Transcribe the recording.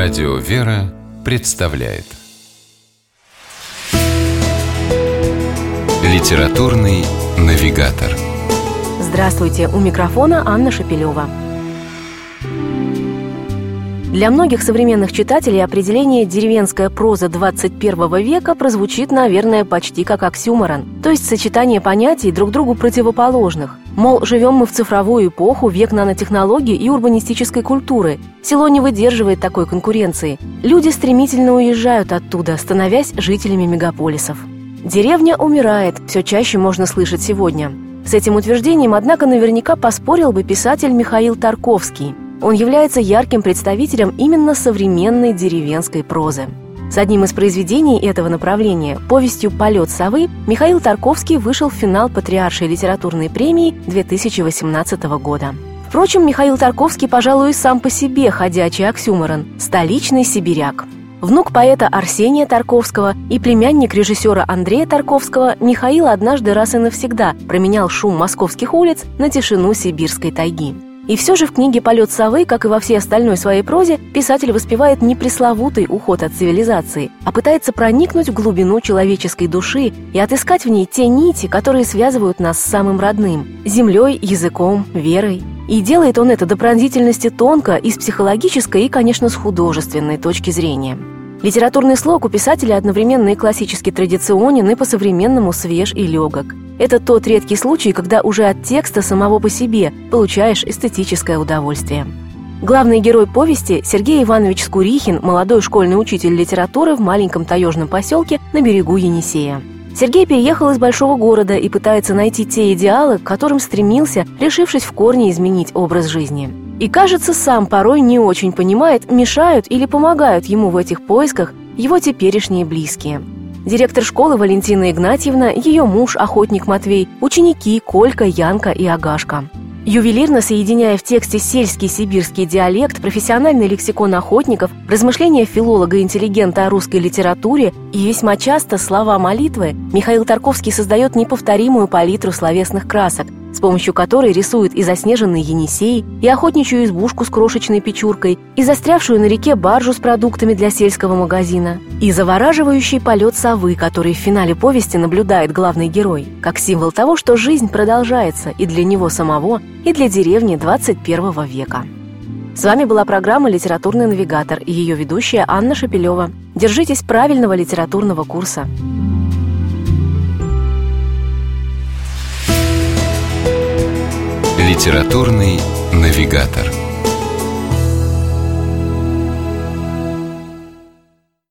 Радио «Вера» представляет. Литературный навигатор. Здравствуйте, у микрофона Анна Шапилева. Для многих современных читателей определение «деревенская проза 21 века» прозвучит, наверное, почти как оксюморон, то есть сочетание понятий друг другу противоположных. Мол, живем мы в цифровую эпоху, век нанотехнологий и урбанистической культуры. Село не выдерживает такой конкуренции. Люди стремительно уезжают оттуда, становясь жителями мегаполисов. Деревня умирает, все чаще можно слышать сегодня. С этим утверждением, однако, наверняка поспорил бы писатель Михаил Тарковский – он является ярким представителем именно современной деревенской прозы. С одним из произведений этого направления, повестью «Полет совы», Михаил Тарковский вышел в финал Патриаршей литературной премии 2018 года. Впрочем, Михаил Тарковский, пожалуй, сам по себе ходячий оксюморон – столичный сибиряк. Внук поэта Арсения Тарковского и племянник режиссера Андрея Тарковского Михаил однажды раз и навсегда променял шум московских улиц на тишину сибирской тайги. И все же в книге «Полет совы», как и во всей остальной своей прозе, писатель воспевает не пресловутый уход от цивилизации, а пытается проникнуть в глубину человеческой души и отыскать в ней те нити, которые связывают нас с самым родным – землей, языком, верой. И делает он это до пронзительности тонко и с психологической, и, конечно, с художественной точки зрения. Литературный слог у писателя одновременно и классически традиционен, и по-современному свеж и легок. Это тот редкий случай, когда уже от текста самого по себе получаешь эстетическое удовольствие. Главный герой повести – Сергей Иванович Скурихин, молодой школьный учитель литературы в маленьком таежном поселке на берегу Енисея. Сергей переехал из большого города и пытается найти те идеалы, к которым стремился, решившись в корне изменить образ жизни. И, кажется, сам порой не очень понимает, мешают или помогают ему в этих поисках его теперешние близкие – Директор школы Валентина Игнатьевна, ее муж, охотник Матвей, ученики Колька, Янка и Агашка. Ювелирно соединяя в тексте сельский сибирский диалект, профессиональный лексикон охотников, размышления филолога-интеллигента о русской литературе и весьма часто слова молитвы, Михаил Тарковский создает неповторимую палитру словесных красок, с помощью которой рисует и заснеженный Енисей, и охотничью избушку с крошечной печуркой, и застрявшую на реке баржу с продуктами для сельского магазина, и завораживающий полет совы, который в финале повести наблюдает главный герой, как символ того, что жизнь продолжается и для него самого, и для деревни 21 века. С вами была программа «Литературный навигатор» и ее ведущая Анна Шапилева. Держитесь правильного литературного курса. Литературный навигатор.